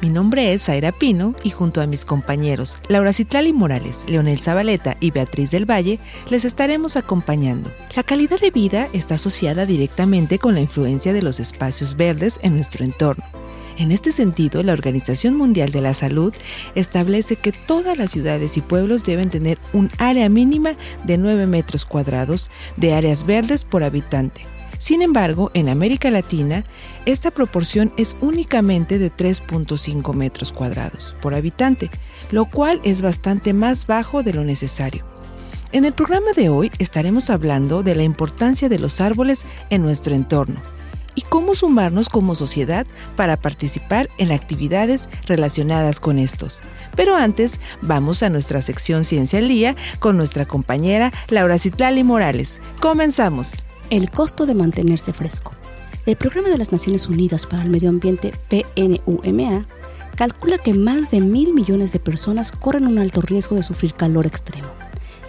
Mi nombre es Zaira Pino y junto a mis compañeros Laura Citlali Morales, Leonel Zabaleta y Beatriz del Valle les estaremos acompañando. La calidad de vida está asociada directamente con la influencia de los espacios verdes en nuestro entorno. En este sentido, la Organización Mundial de la Salud establece que todas las ciudades y pueblos deben tener un área mínima de 9 metros cuadrados de áreas verdes por habitante sin embargo, en América Latina, esta proporción es únicamente de 3.5 metros cuadrados por habitante, lo cual es bastante más bajo de lo necesario. En el programa de hoy estaremos hablando de la importancia de los árboles en nuestro entorno y cómo sumarnos como sociedad para participar en actividades relacionadas con estos. Pero antes, vamos a nuestra sección Ciencia al Día con nuestra compañera Laura Citlali Morales. Comenzamos. El costo de mantenerse fresco. El Programa de las Naciones Unidas para el Medio Ambiente, PNUMA, calcula que más de mil millones de personas corren un alto riesgo de sufrir calor extremo,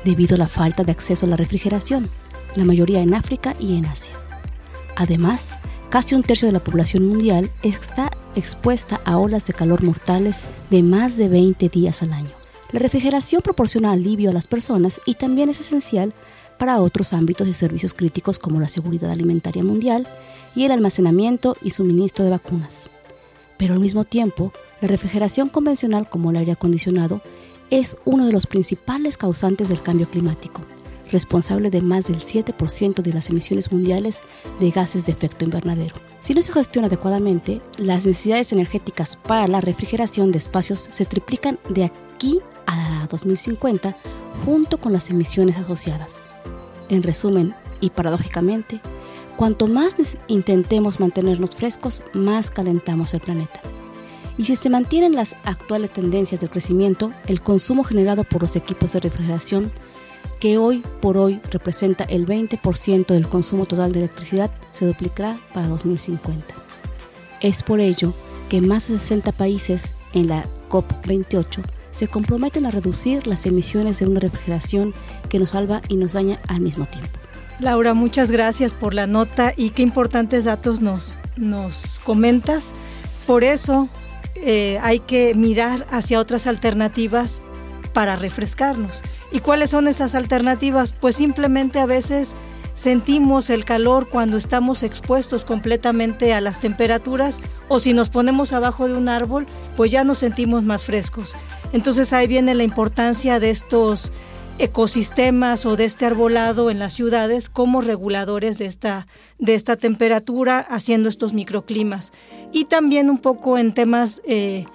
debido a la falta de acceso a la refrigeración, la mayoría en África y en Asia. Además, casi un tercio de la población mundial está expuesta a olas de calor mortales de más de 20 días al año. La refrigeración proporciona alivio a las personas y también es esencial para otros ámbitos y servicios críticos como la seguridad alimentaria mundial y el almacenamiento y suministro de vacunas. Pero al mismo tiempo, la refrigeración convencional como el aire acondicionado es uno de los principales causantes del cambio climático, responsable de más del 7% de las emisiones mundiales de gases de efecto invernadero. Si no se gestiona adecuadamente, las necesidades energéticas para la refrigeración de espacios se triplican de aquí a 2050 junto con las emisiones asociadas. En resumen, y paradójicamente, cuanto más intentemos mantenernos frescos, más calentamos el planeta. Y si se mantienen las actuales tendencias del crecimiento, el consumo generado por los equipos de refrigeración, que hoy por hoy representa el 20% del consumo total de electricidad, se duplicará para 2050. Es por ello que más de 60 países en la COP28 se comprometen a reducir las emisiones de una refrigeración que nos salva y nos daña al mismo tiempo. Laura, muchas gracias por la nota y qué importantes datos nos, nos comentas. Por eso eh, hay que mirar hacia otras alternativas para refrescarnos. ¿Y cuáles son esas alternativas? Pues simplemente a veces sentimos el calor cuando estamos expuestos completamente a las temperaturas o si nos ponemos abajo de un árbol, pues ya nos sentimos más frescos. Entonces ahí viene la importancia de estos ecosistemas o de este arbolado en las ciudades como reguladores de esta, de esta temperatura, haciendo estos microclimas. Y también un poco en temas, eh,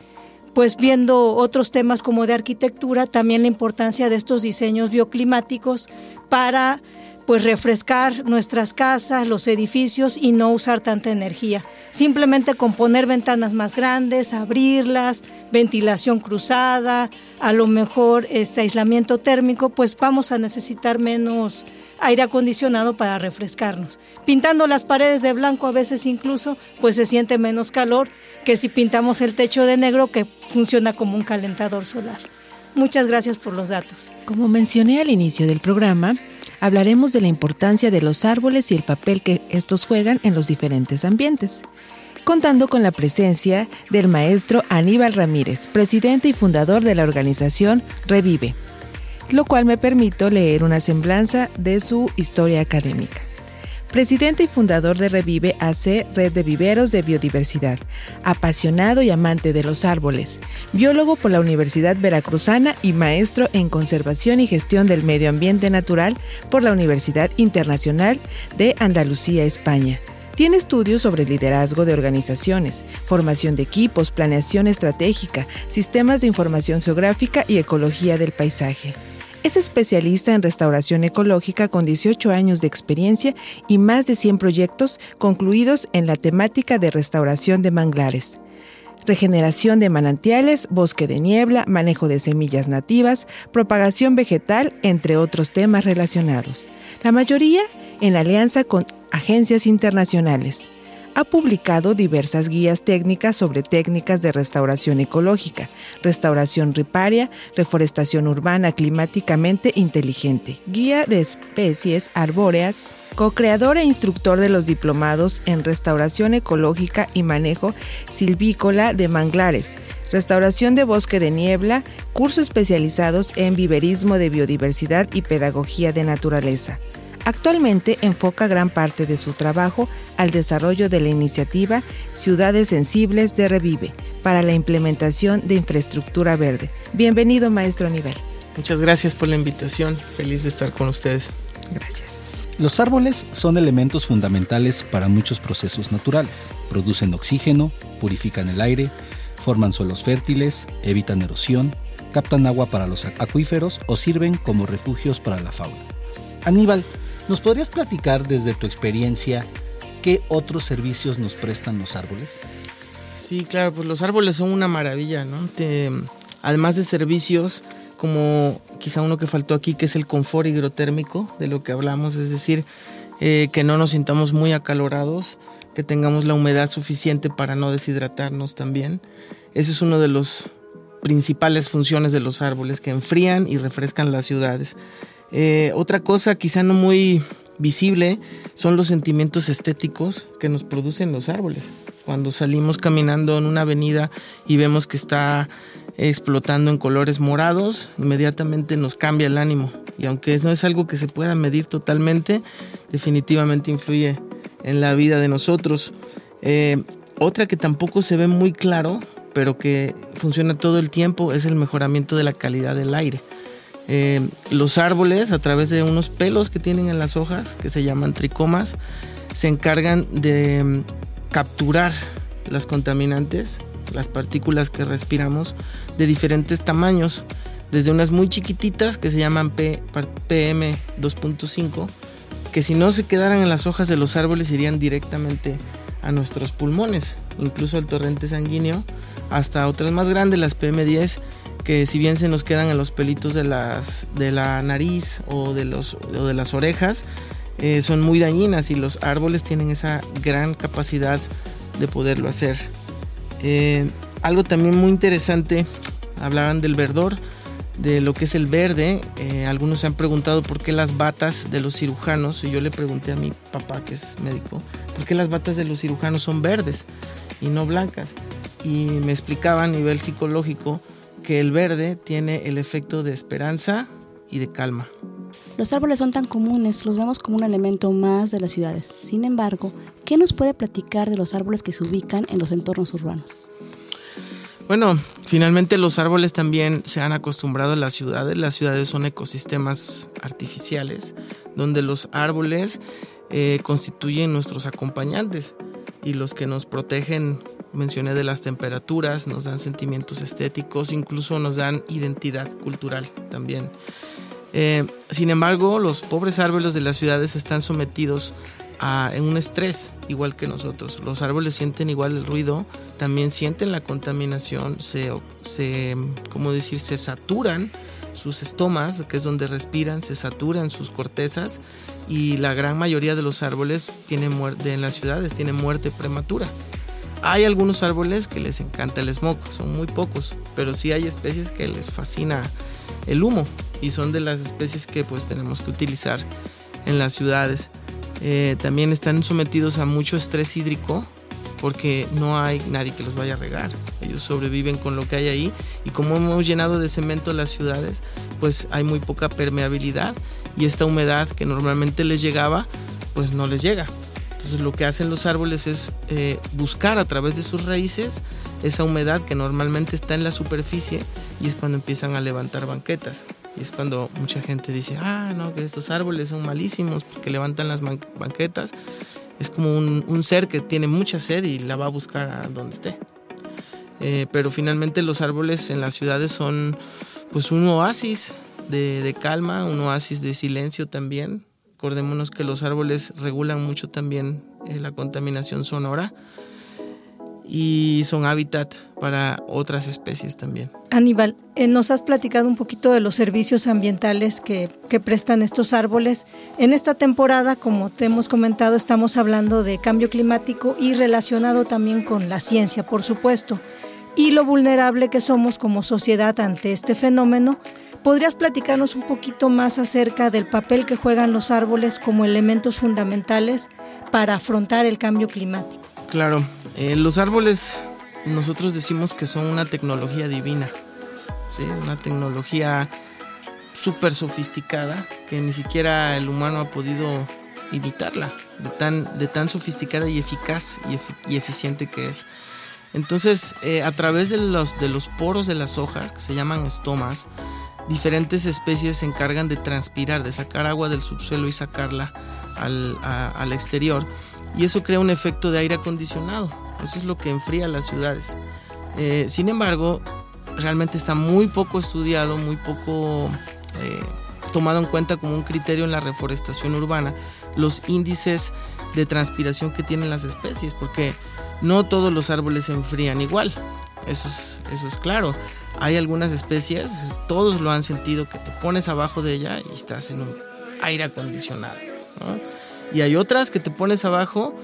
pues viendo otros temas como de arquitectura, también la importancia de estos diseños bioclimáticos para pues refrescar nuestras casas, los edificios y no usar tanta energía. Simplemente con poner ventanas más grandes, abrirlas, ventilación cruzada, a lo mejor este aislamiento térmico, pues vamos a necesitar menos aire acondicionado para refrescarnos. Pintando las paredes de blanco a veces incluso, pues se siente menos calor que si pintamos el techo de negro que funciona como un calentador solar. Muchas gracias por los datos. Como mencioné al inicio del programa, hablaremos de la importancia de los árboles y el papel que estos juegan en los diferentes ambientes, contando con la presencia del maestro Aníbal Ramírez, presidente y fundador de la organización Revive, lo cual me permito leer una semblanza de su historia académica presidente y fundador de Revive AC, Red de Viveros de Biodiversidad, apasionado y amante de los árboles, biólogo por la Universidad Veracruzana y maestro en conservación y gestión del medio ambiente natural por la Universidad Internacional de Andalucía, España. Tiene estudios sobre liderazgo de organizaciones, formación de equipos, planeación estratégica, sistemas de información geográfica y ecología del paisaje. Es especialista en restauración ecológica con 18 años de experiencia y más de 100 proyectos concluidos en la temática de restauración de manglares. regeneración de manantiales, bosque de niebla, manejo de semillas nativas, propagación vegetal, entre otros temas relacionados. La mayoría en alianza con agencias internacionales ha publicado diversas guías técnicas sobre técnicas de restauración ecológica, restauración riparia, reforestación urbana climáticamente inteligente, guía de especies arbóreas, co-creador e instructor de los diplomados en restauración ecológica y manejo silvícola de manglares, restauración de bosque de niebla, cursos especializados en viverismo de biodiversidad y pedagogía de naturaleza. Actualmente enfoca gran parte de su trabajo al desarrollo de la iniciativa Ciudades Sensibles de Revive para la implementación de infraestructura verde. Bienvenido, maestro Nivel. Muchas gracias por la invitación. Feliz de estar con ustedes. Gracias. Los árboles son elementos fundamentales para muchos procesos naturales. Producen oxígeno, purifican el aire, forman suelos fértiles, evitan erosión, captan agua para los acuíferos o sirven como refugios para la fauna. Aníbal, ¿Nos podrías platicar desde tu experiencia qué otros servicios nos prestan los árboles? Sí, claro, pues los árboles son una maravilla, ¿no? además de servicios, como quizá uno que faltó aquí, que es el confort hidrotérmico, de lo que hablamos, es decir, eh, que no nos sintamos muy acalorados, que tengamos la humedad suficiente para no deshidratarnos también. Eso es una de las principales funciones de los árboles, que enfrían y refrescan las ciudades. Eh, otra cosa quizá no muy visible son los sentimientos estéticos que nos producen los árboles. Cuando salimos caminando en una avenida y vemos que está explotando en colores morados, inmediatamente nos cambia el ánimo. Y aunque no es algo que se pueda medir totalmente, definitivamente influye en la vida de nosotros. Eh, otra que tampoco se ve muy claro, pero que funciona todo el tiempo, es el mejoramiento de la calidad del aire. Eh, los árboles, a través de unos pelos que tienen en las hojas, que se llaman tricomas, se encargan de mm, capturar las contaminantes, las partículas que respiramos, de diferentes tamaños, desde unas muy chiquititas que se llaman PM 2.5, que si no se quedaran en las hojas de los árboles irían directamente a nuestros pulmones, incluso al torrente sanguíneo, hasta otras más grandes, las PM10, que si bien se nos quedan en los pelitos de, las, de la nariz o de, los, de las orejas, eh, son muy dañinas y los árboles tienen esa gran capacidad de poderlo hacer. Eh, algo también muy interesante, hablaban del verdor, de lo que es el verde. Eh, algunos se han preguntado por qué las batas de los cirujanos, y yo le pregunté a mi papá que es médico, por qué las batas de los cirujanos son verdes y no blancas. Y me explicaba a nivel psicológico que el verde tiene el efecto de esperanza y de calma. Los árboles son tan comunes, los vemos como un elemento más de las ciudades. Sin embargo, ¿qué nos puede platicar de los árboles que se ubican en los entornos urbanos? Bueno, finalmente los árboles también se han acostumbrado a las ciudades. Las ciudades son ecosistemas artificiales donde los árboles eh, constituyen nuestros acompañantes y los que nos protegen mencioné de las temperaturas, nos dan sentimientos estéticos, incluso nos dan identidad cultural también. Eh, sin embargo, los pobres árboles de las ciudades están sometidos a un estrés igual que nosotros. Los árboles sienten igual el ruido, también sienten la contaminación, se, se ¿cómo decir? Se saturan sus estomas, que es donde respiran, se saturan sus cortezas y la gran mayoría de los árboles en las ciudades, tienen muerte prematura. Hay algunos árboles que les encanta el smog, son muy pocos, pero sí hay especies que les fascina el humo y son de las especies que pues tenemos que utilizar en las ciudades. Eh, también están sometidos a mucho estrés hídrico porque no hay nadie que los vaya a regar. Ellos sobreviven con lo que hay ahí y como hemos llenado de cemento las ciudades, pues hay muy poca permeabilidad y esta humedad que normalmente les llegaba, pues no les llega. Entonces lo que hacen los árboles es eh, buscar a través de sus raíces esa humedad que normalmente está en la superficie y es cuando empiezan a levantar banquetas. Y es cuando mucha gente dice, ah, no, que estos árboles son malísimos porque levantan las banquetas. Es como un, ser que tiene mucha sed y la va a buscar a donde esté. Eh, pero finalmente los árboles en las ciudades son pues un oasis de, de calma, un oasis de silencio también, Recordémonos que los árboles regulan mucho también eh, la contaminación sonora. y son hábitat para otras especies también. Aníbal, eh, nos has platicado un poquito de los servicios ambientales que, que, prestan estos árboles. En esta temporada, como te hemos comentado, estamos hablando de cambio climático y relacionado también con la ciencia, por supuesto, y lo vulnerable que somos como sociedad ante este fenómeno. ¿Podrías platicarnos un poquito más acerca del papel que juegan los árboles como elementos fundamentales para afrontar el cambio climático? Claro, eh, los árboles nosotros decimos que son una tecnología divina, ¿sí? una tecnología súper sofisticada que ni siquiera el humano ha podido imitarla, de tan, de tan sofisticada y eficaz y, eficiente que es. Entonces, eh, a través de los, de los poros de las hojas, que se llaman estomas, diferentes especies se encargan de transpirar, de sacar agua del subsuelo y sacarla al, exterior y eso crea un efecto de aire acondicionado. Eso es lo que enfría las ciudades. Eh, sin embargo, realmente está muy poco estudiado, muy poco eh, tomado en cuenta como un criterio en la reforestación urbana los índices de transpiración que tienen las especies, porque no todos los árboles se enfrían igual. Eso es, eso es claro. Hay algunas especies, todos lo han sentido, que te pones abajo de ella y estás en un aire acondicionado. Y hay otras que te pones abajo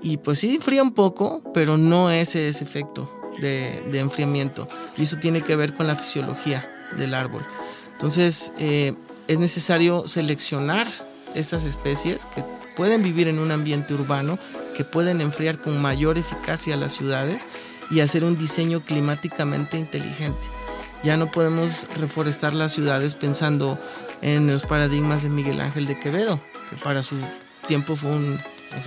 y pues sí enfría un poco, pero no es ese efecto de, enfriamiento. Y eso tiene que ver con la fisiología del árbol. Entonces eh, es necesario seleccionar estas especies que pueden vivir en un ambiente urbano, que pueden enfriar con mayor eficacia las ciudades y hacer un diseño climáticamente inteligente. Ya no podemos reforestar las ciudades pensando en los paradigmas de Miguel Ángel de Quevedo, que para su tiempo fue un,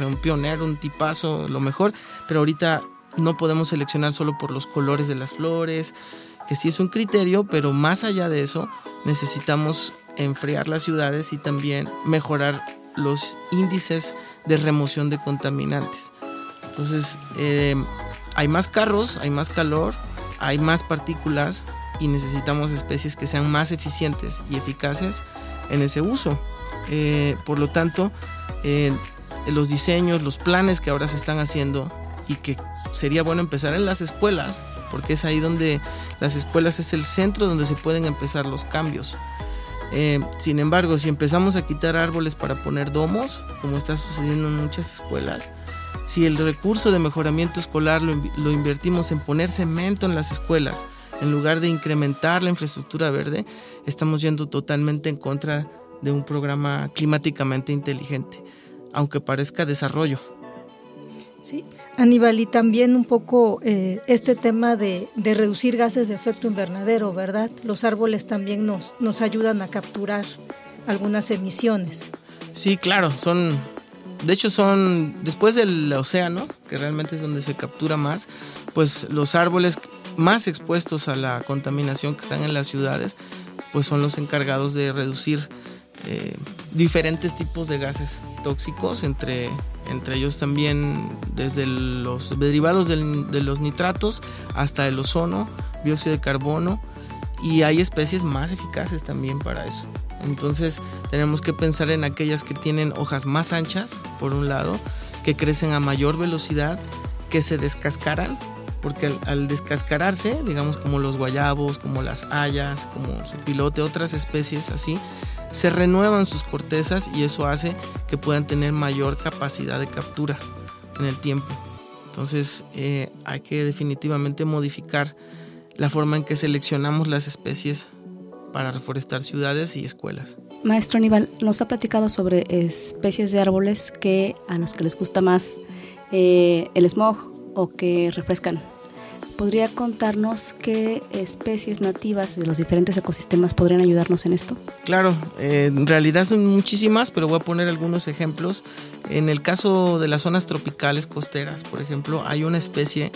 un pionero, un tipazo, lo mejor, pero ahorita no podemos seleccionar solo por los colores de las flores, que sí es un criterio, pero más allá de eso necesitamos enfriar las ciudades y también mejorar los índices de remoción de contaminantes. Entonces, eh, hay más carros, hay más calor, hay más partículas y necesitamos especies que sean más eficientes y eficaces en ese uso. Eh, por lo tanto, los diseños, los planes que ahora se están haciendo y que sería bueno empezar en las escuelas, porque es ahí donde las escuelas es el centro donde se pueden empezar los cambios. Eh, sin embargo, si empezamos a quitar árboles para poner domos, como está sucediendo en muchas escuelas, si el recurso de mejoramiento escolar lo, lo invertimos en poner cemento en las escuelas, en lugar de incrementar la infraestructura verde, estamos yendo totalmente en contra de un programa climáticamente inteligente, aunque parezca desarrollo. Sí, Aníbal, y también un poco eh, este tema de, reducir gases de efecto invernadero, ¿verdad? Los árboles también nos, nos ayudan a capturar algunas emisiones. Sí, claro, son, de hecho son, después del océano, que realmente es donde se captura más, pues los árboles más expuestos a la contaminación que están en las ciudades, pues son los encargados de reducir eh, diferentes tipos de gases tóxicos, entre, entre ellos también desde los derivados de los nitratos hasta el ozono, dióxido de carbono, y hay especies más eficaces también para eso. Entonces tenemos que pensar en aquellas que tienen hojas más anchas, por un lado, que crecen a mayor velocidad, que se descascaran, porque al, al descascararse, digamos como los guayabos, como las hayas, como su pilote, otras especies así, se renuevan sus cortezas y eso hace que puedan tener mayor capacidad de captura en el tiempo. Entonces eh, hay que definitivamente modificar la forma en que seleccionamos las especies para reforestar ciudades y escuelas. Maestro Aníbal, nos ha platicado sobre especies de árboles que a los que les gusta más eh, el smog o que refrescan ¿Podría contarnos qué especies nativas de los diferentes ecosistemas podrían ayudarnos en esto? Claro, eh, en realidad son muchísimas, pero voy a poner algunos ejemplos. En el caso de las zonas tropicales costeras, por ejemplo, hay una especie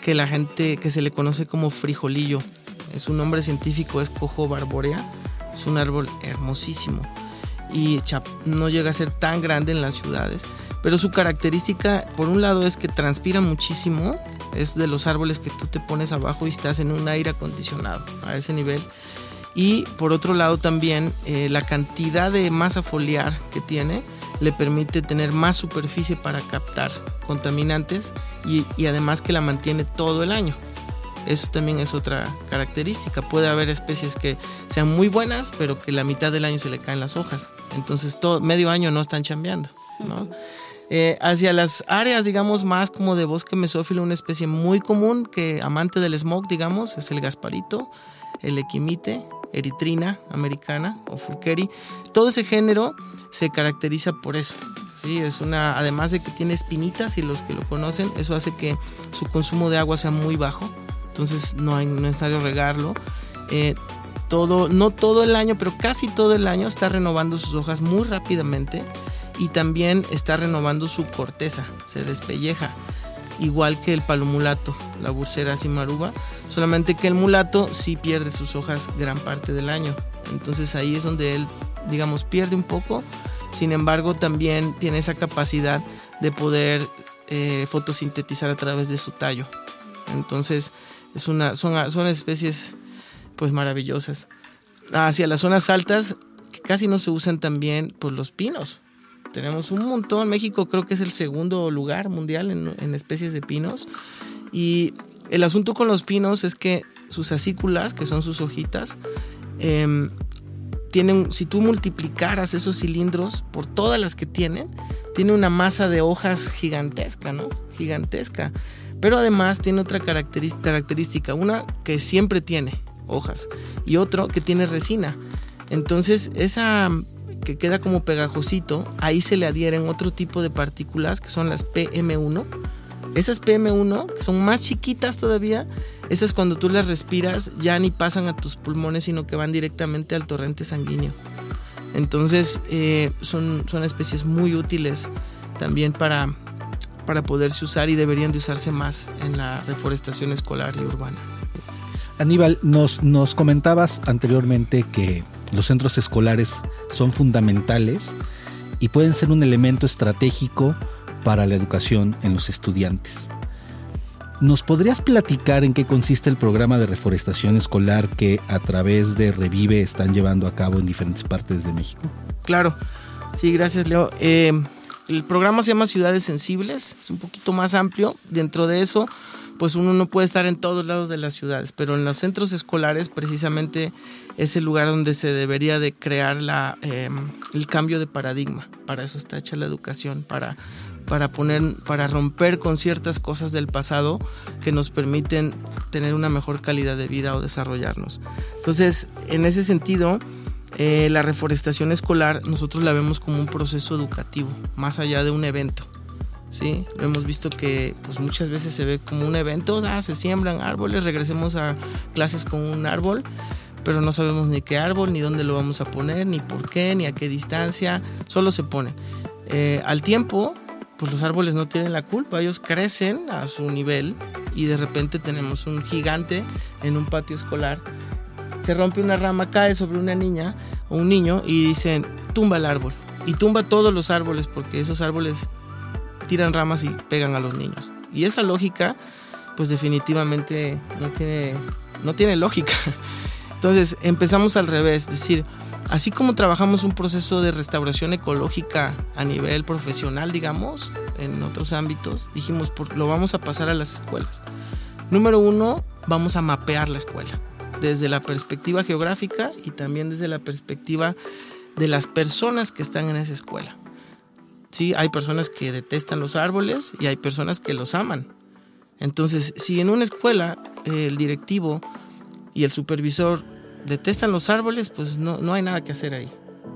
que la gente que se le conoce como frijolillo. Su nombre científico es Cojo barborea. Es un árbol hermosísimo y no llega a ser tan grande en las ciudades, pero su característica por un lado es que transpira muchísimo es de los árboles que tú te pones abajo y estás en un aire acondicionado a ese nivel. Y por otro lado también eh, la cantidad de masa foliar que tiene le permite tener más superficie para captar contaminantes y, además que la mantiene todo el año. Eso también es otra característica. Puede haber especies que sean muy buenas, pero que la mitad del año se le caen las hojas. Entonces, todo, medio año no están chambeando. ¿no? Eh, hacia las áreas, digamos, más como de bosque mesófilo, una especie muy común que amante del smog, digamos, es el gasparito, el equimite, eritrina americana o fulkeri. Todo ese género se caracteriza por eso. Sí, es una, además de que tiene espinitas y los que lo conocen, eso hace que su consumo de agua sea muy bajo entonces no es necesario regarlo. Eh, todo, no todo el año, pero casi todo el año está renovando sus hojas muy rápidamente y también está renovando su corteza, se despelleja, igual que el palo mulato, la bursera cimaruba, solamente que el mulato sí pierde sus hojas gran parte del año. Entonces ahí es donde él, digamos, pierde un poco, sin embargo también tiene esa capacidad de poder eh, fotosintetizar a través de su tallo. Entonces, es una, son, son especies pues maravillosas. Hacia las zonas altas, que casi no se usan también por pues, los pinos. Tenemos un montón. México creo que es el segundo lugar mundial en, especies de pinos. Y el asunto con los pinos es que sus acículas, que son sus hojitas, em, tienen, si tú multiplicaras esos cilindros por todas las que tienen, tiene una masa de hojas gigantesca, ¿no? Gigantesca. Pero además tiene otra característica, una que siempre tiene hojas y otro que tiene resina. Entonces esa que queda como pegajosito, ahí se le adhieren otro tipo de partículas que son las PM1. Esas PM1, que son más chiquitas todavía, esas cuando tú las respiras ya ni pasan a tus pulmones, sino que van directamente al torrente sanguíneo. Entonces eh, son, son especies muy útiles también para, para poderse usar y deberían de usarse más en la reforestación escolar y urbana. Aníbal, nos, nos comentabas anteriormente que los centros escolares son fundamentales y pueden ser un elemento estratégico para la educación en los estudiantes. ¿Nos podrías platicar en qué consiste el programa de reforestación escolar que a través de Revive están llevando a cabo en diferentes partes de México? Claro, sí, gracias Leo. Eh, el programa se llama Ciudades Sensibles, es un poquito más amplio. Dentro de eso, pues uno no puede estar en todos lados de las ciudades, pero en los centros escolares precisamente es el lugar donde se debería de crear la, em, el cambio de paradigma. Para eso está hecha la educación, para, para, poner, para romper con ciertas cosas del pasado que nos permiten tener una mejor calidad de vida o desarrollarnos. Entonces, en ese sentido, eh, la reforestación escolar nosotros la vemos como un proceso educativo, más allá de un evento. ¿Sí? Hemos visto que pues, muchas veces se ve como un evento, ah, se siembran árboles, regresemos a clases con un árbol, pero no sabemos ni qué árbol, ni dónde lo vamos a poner, ni por qué, ni a qué distancia, solo se pone. Eh, al tiempo, pues los árboles no tienen la culpa, ellos crecen a su nivel y de repente tenemos un gigante en un patio escolar se rompe una rama, cae sobre una niña o un niño y dicen, tumba el árbol. Y tumba todos los árboles porque esos árboles tiran ramas y pegan a los niños. Y esa lógica, pues definitivamente no tiene, no tiene lógica. Entonces empezamos al revés, es decir, así como trabajamos un proceso de restauración ecológica a nivel profesional, digamos, en otros ámbitos, dijimos, lo vamos a pasar a las escuelas. Número uno, vamos a mapear la escuela desde la perspectiva geográfica y también desde la perspectiva de las personas que están en esa escuela. Sí, hay personas que detestan los árboles y hay personas que los aman. Entonces, si en una escuela el directivo y el supervisor detestan los árboles, pues no, no hay nada que hacer ahí.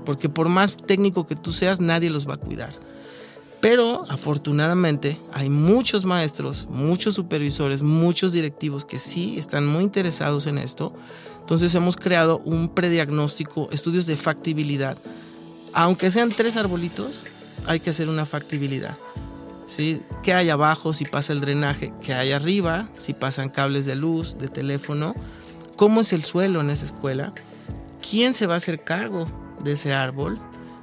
Porque por más técnico que tú seas, nadie los va a cuidar. Pero afortunadamente hay muchos maestros, muchos supervisores, muchos directivos que sí están muy interesados en esto. Entonces hemos creado un prediagnóstico, estudios de factibilidad. Aunque sean tres arbolitos, hay que hacer una factibilidad. ¿sí? ¿Qué hay abajo si pasa el drenaje? ¿Qué hay arriba si pasan cables de luz, de teléfono? ¿Cómo es el suelo en esa escuela? ¿Quién se va a hacer cargo de ese árbol?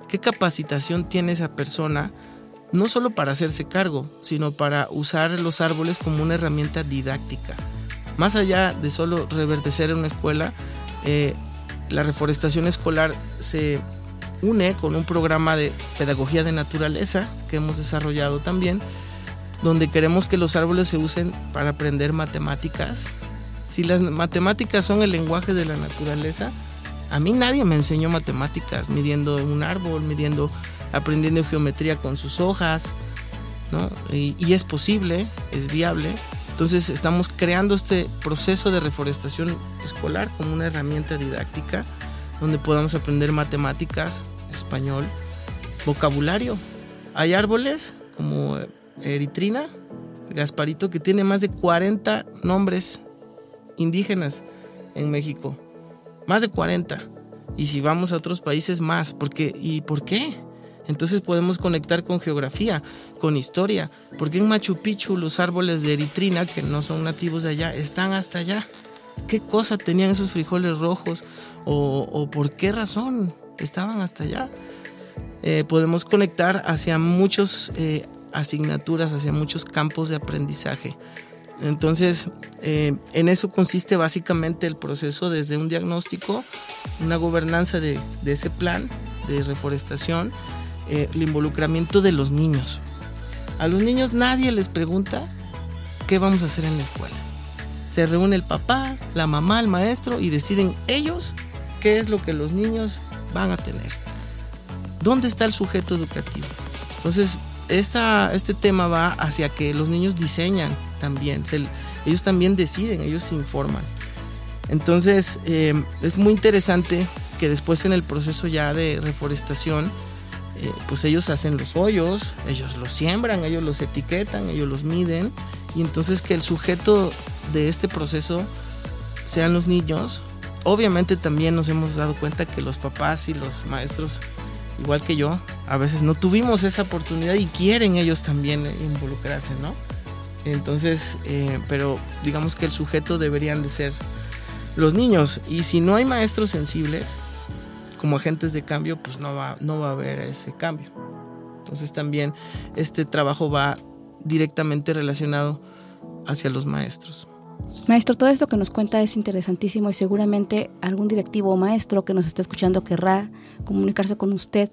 ¿Qué capacitación tiene esa persona? no solo para hacerse cargo, sino para usar los árboles como una herramienta didáctica. Más allá de solo reverdecer en una escuela, eh, la reforestación escolar se une con un programa de pedagogía de naturaleza que hemos desarrollado también, donde queremos que los árboles se usen para aprender matemáticas. Si las matemáticas son el lenguaje de la naturaleza, a mí nadie me enseñó matemáticas midiendo un árbol, midiendo, aprendiendo geometría con sus hojas, ¿no? Y, y es posible, es viable. Entonces estamos creando este proceso de reforestación escolar como una herramienta didáctica donde podamos aprender matemáticas, español, vocabulario. Hay árboles como eritrina, Gasparito, que tiene más de 40 nombres indígenas en México. Más de 40. Y si vamos a otros países, más. Porque, ¿Y por qué? Entonces podemos conectar con geografía, con historia. Porque en Machu Picchu los árboles de eritrina, que no son nativos de allá, están hasta allá. ¿Qué cosa tenían esos frijoles rojos? ¿O, por qué razón estaban hasta allá? Eh, podemos conectar hacia muchas eh, asignaturas, hacia muchos campos de aprendizaje. Entonces, eh, en eso consiste básicamente el proceso desde un diagnóstico, una gobernanza de, ese plan de reforestación, el involucramiento de los niños. A los niños nadie les pregunta qué vamos a hacer en la escuela. Se reúne el papá, la mamá, el maestro y deciden ellos qué es lo que los niños van a tener. ¿Dónde está el sujeto educativo? Entonces, esta, este tema va hacia que los niños diseñan también, ellos también deciden, ellos informan. Entonces, eh, es muy interesante que después en el proceso ya de reforestación, eh, pues ellos hacen los hoyos, ellos los siembran, ellos los etiquetan, ellos los miden, y entonces que el sujeto de este proceso sean los niños. Obviamente también nos hemos dado cuenta que los papás y los maestros, igual que yo, a veces no tuvimos esa oportunidad y quieren ellos también involucrarse, ¿no? Entonces, eh, pero digamos que el sujeto deberían de ser los niños. Y si no hay maestros sensibles como agentes de cambio, pues no va, no va a haber ese cambio. Entonces también este trabajo va directamente relacionado hacia los maestros. Maestro, todo esto que nos cuenta es interesantísimo y seguramente algún directivo o maestro que nos está escuchando querrá comunicarse con usted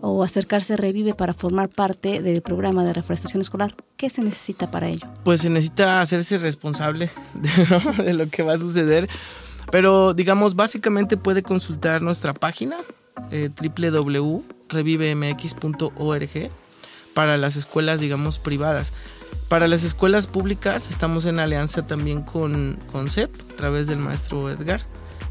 o acercarse a Revive para formar parte del programa de reforestación escolar. ¿Qué se necesita para ello? Pues se necesita hacerse responsable de, lo que va a suceder, pero digamos, básicamente puede consultar nuestra página eh, www.revivemx.org para las escuelas, digamos, privadas. Para las escuelas públicas estamos en alianza también con, con CEP, a través del maestro Edgar.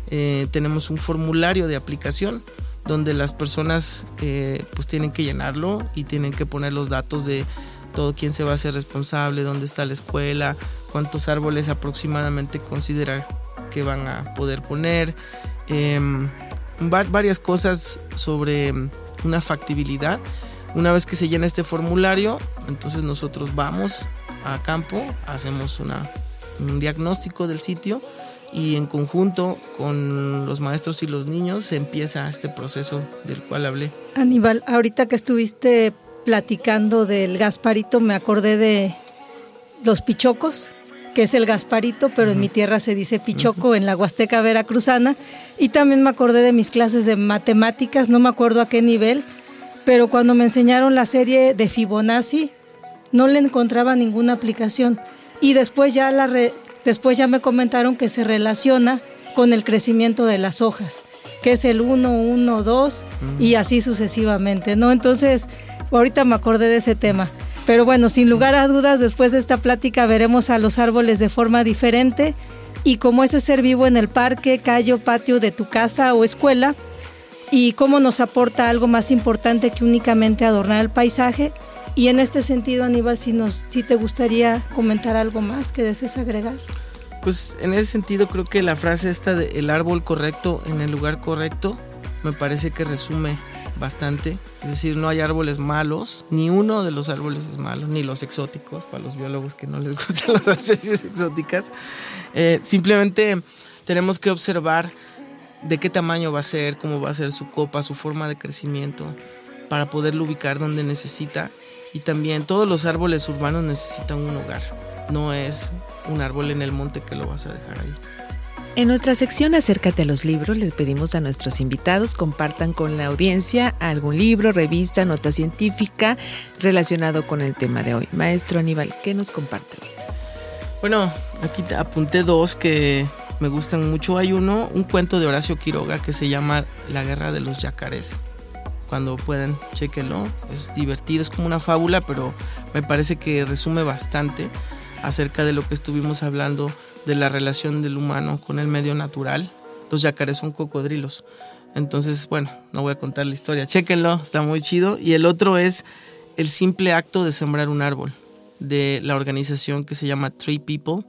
Eh, tenemos un formulario de aplicación donde las personas eh, pues tienen que llenarlo y tienen que poner los datos de todo quién se va a hacer responsable, dónde está la escuela, cuántos árboles aproximadamente considerar que van a poder poner, em, varias cosas sobre una factibilidad una vez que se llena este formulario, entonces nosotros vamos a campo, hacemos una, un diagnóstico del sitio y en conjunto con los maestros y los niños se empieza este proceso del cual hablé. Aníbal, ahorita que estuviste platicando del Gasparito, me acordé de los pichocos, que es el Gasparito, pero en mi tierra se dice pichoco, en la Huasteca Veracruzana. Y también me acordé de mis clases de matemáticas, no me acuerdo a qué nivel, pero cuando me enseñaron la serie de Fibonacci no le encontraba ninguna aplicación y después ya la después ya me comentaron que se relaciona con el crecimiento de las hojas, que es el 1 1 2 y así sucesivamente, ¿no? Entonces, ahorita me acordé de ese tema. Pero bueno, sin lugar a dudas, después de esta plática veremos a los árboles de forma diferente y como ese ser vivo en el parque, calle o patio de tu casa o escuela, y cómo nos aporta algo más importante que únicamente adornar el paisaje. Y en este sentido, Aníbal, si, nos, si te gustaría comentar algo más que desees agregar. Pues en ese sentido creo que la frase esta de el árbol correcto en el lugar correcto me parece que resume bastante. Es decir, no hay árboles malos, ni uno de los árboles es malo, ni los exóticos, para los biólogos que no les gustan las especies exóticas. Eh, simplemente tenemos que observar de qué tamaño va a ser, cómo va a ser su copa, su forma de crecimiento, para poderlo ubicar donde necesita. Y también todos los árboles urbanos necesitan un hogar. No es un árbol en el monte que lo vas a dejar ahí. En nuestra sección Acércate a los libros les pedimos a nuestros invitados compartan con la audiencia algún libro, revista, nota científica relacionado con el tema de hoy. Maestro Aníbal, ¿qué nos comparte? Bueno, aquí apunté dos que me gustan mucho. Hay uno, un cuento de Horacio Quiroga que se llama La guerra de los yacarés. Cuando puedan, chequenlo. Es divertido, es como una fábula, pero me parece que resume bastante acerca de lo que estuvimos hablando de la relación del humano con el medio natural. Los yacarés son cocodrilos. Entonces, bueno, no voy a contar la historia. Chéquenlo, está muy chido. Y el otro es el simple acto de sembrar un árbol de la organización que se llama Tree People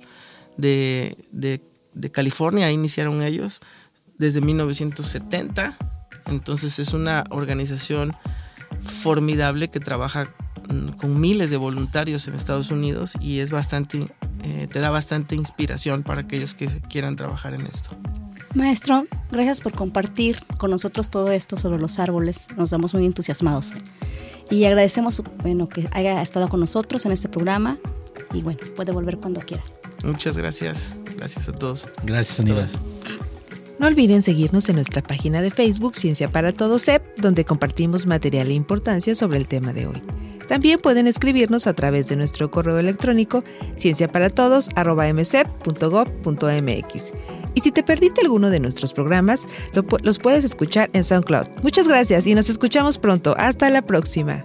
de, de, de California. Ahí iniciaron ellos desde 1970. Entonces es una organización formidable que trabaja con miles de voluntarios en Estados Unidos y es bastante, eh, te da bastante inspiración para aquellos que quieran trabajar en esto. Maestro, gracias por compartir con nosotros todo esto sobre los árboles. Nos damos muy entusiasmados. Y agradecemos bueno, que haya estado con nosotros en este programa. Y bueno, puede volver cuando quiera. Muchas gracias. Gracias a todos. Gracias, Aníbal. No olviden seguirnos en nuestra página de Facebook Ciencia para Todos CEP, donde compartimos material e importancia sobre el tema de hoy. También pueden escribirnos a través de nuestro correo electrónico cienciaparatodos.msep.gov.mx. Y si te perdiste alguno de nuestros programas, los puedes escuchar en SoundCloud. Muchas gracias y nos escuchamos pronto. Hasta la próxima.